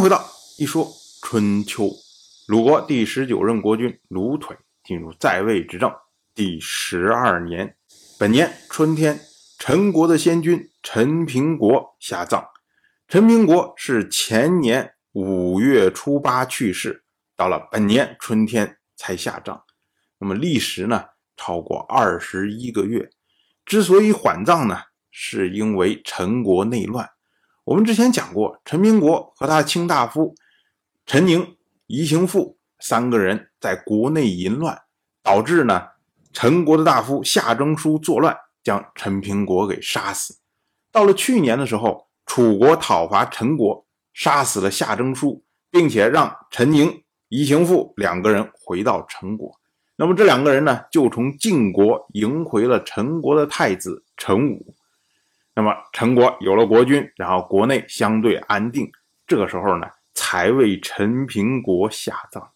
回到一说春秋。鲁国第十九任国君鲁腿进入在位执政第十二年，本年春天，陈国的先君陈平国下葬。陈平国是前年五月初八去世，到了本年春天才下葬。那么历时呢，超过二十一个月。之所以缓葬呢，是因为陈国内乱。我们之前讲过，陈平国和他的卿大夫陈宁、宜行父三个人在国内淫乱，导致呢陈国的大夫夏征舒作乱，将陈平国给杀死。到了去年的时候，楚国讨伐陈国，杀死了夏征舒，并且让陈宁、宜行父两个人回到陈国。那么这两个人呢，就从晋国迎回了陈国的太子陈武。那么陈国有了国君，然后国内相对安定，这个时候呢，才为陈平国下葬。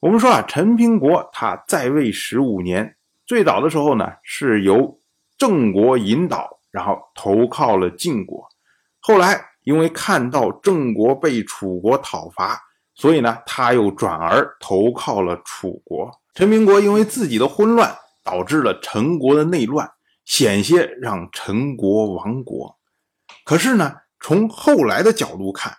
我们说啊，陈平国他在位十五年，最早的时候呢，是由郑国引导，然后投靠了晋国。后来因为看到郑国被楚国讨伐，所以呢，他又转而投靠了楚国。陈平国因为自己的混乱，导致了陈国的内乱。险些让陈国亡国，可是呢，从后来的角度看，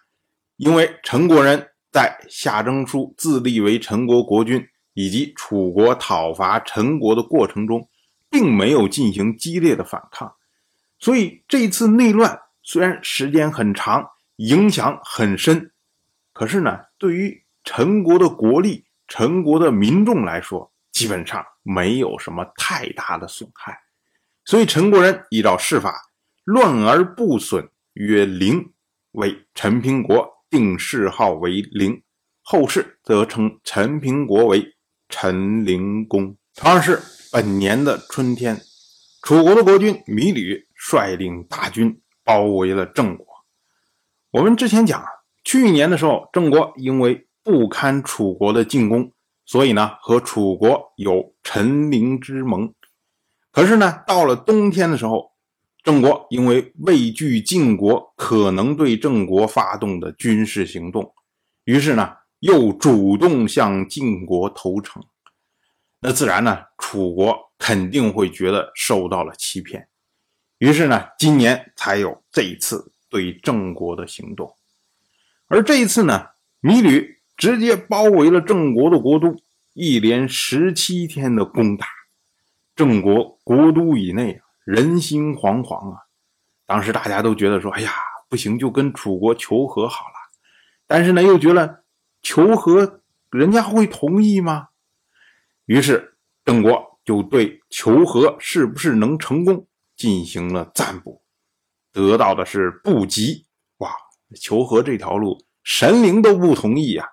因为陈国人在夏征舒自立为陈国国君，以及楚国讨伐陈国的过程中，并没有进行激烈的反抗，所以这次内乱虽然时间很长，影响很深，可是呢，对于陈国的国力、陈国的民众来说，基本上没有什么太大的损害。所以陈国人依照世法，乱而不损，曰灵，为陈平国定谥号为灵。后世则称陈平国为陈灵公。同样是本年的春天，楚国的国君芈吕率领大军包围了郑国。我们之前讲，去年的时候，郑国因为不堪楚国的进攻，所以呢和楚国有陈灵之盟。可是呢，到了冬天的时候，郑国因为畏惧晋国可能对郑国发动的军事行动，于是呢，又主动向晋国投诚。那自然呢，楚国肯定会觉得受到了欺骗，于是呢，今年才有这一次对郑国的行动。而这一次呢，米吕直接包围了郑国的国都，一连十七天的攻打。郑国国都以内，人心惶惶啊！当时大家都觉得说：“哎呀，不行，就跟楚国求和好了。”但是呢，又觉得求和人家会同意吗？于是郑国就对求和是不是能成功进行了占卜，得到的是不吉。哇，求和这条路，神灵都不同意呀！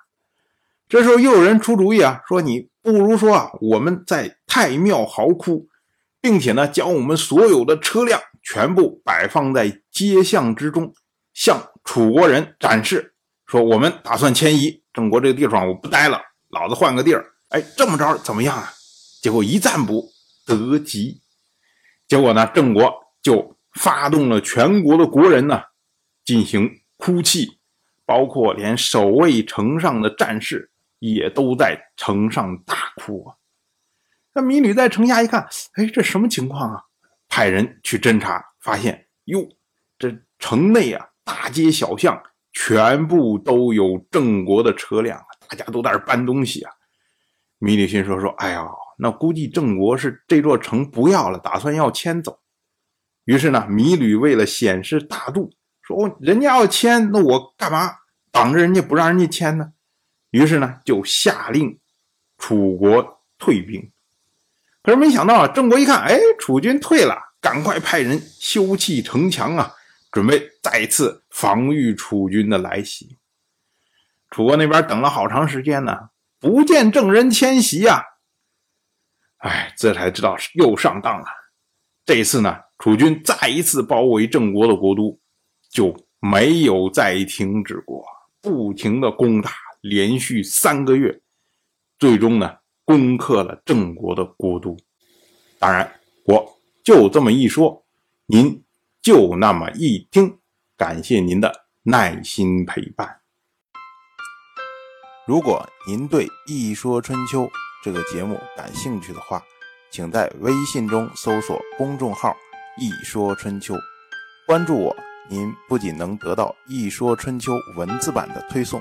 这时候又有人出主意啊，说你不如说啊，我们在太庙嚎哭，并且呢，将我们所有的车辆全部摆放在街巷之中，向楚国人展示，说我们打算迁移郑国这个地方，我不待了，老子换个地儿。哎，这么着怎么样啊？结果一占卜得吉，结果呢，郑国就发动了全国的国人呢，进行哭泣，包括连守卫城上的战士。也都在城上大哭啊！那米吕在城下一看，哎，这什么情况啊？派人去侦查，发现哟，这城内啊，大街小巷全部都有郑国的车辆，大家都在这搬东西啊。米吕心说说，哎呀，那估计郑国是这座城不要了，打算要迁走。于是呢，米吕为了显示大度，说人家要迁，那我干嘛挡着人家不让人家迁呢？于是呢，就下令楚国退兵。可是没想到啊，郑国一看，哎，楚军退了，赶快派人修砌城墙啊，准备再次防御楚军的来袭。楚国那边等了好长时间呢，不见郑人迁徙呀，哎，这才知道又上当了。这一次呢，楚军再一次包围郑国的国都，就没有再停止过，不停的攻打。连续三个月，最终呢攻克了郑国的国都。当然，我就这么一说，您就那么一听。感谢您的耐心陪伴。如果您对《一说春秋》这个节目感兴趣的话，请在微信中搜索公众号“一说春秋”，关注我。您不仅能得到《一说春秋》文字版的推送，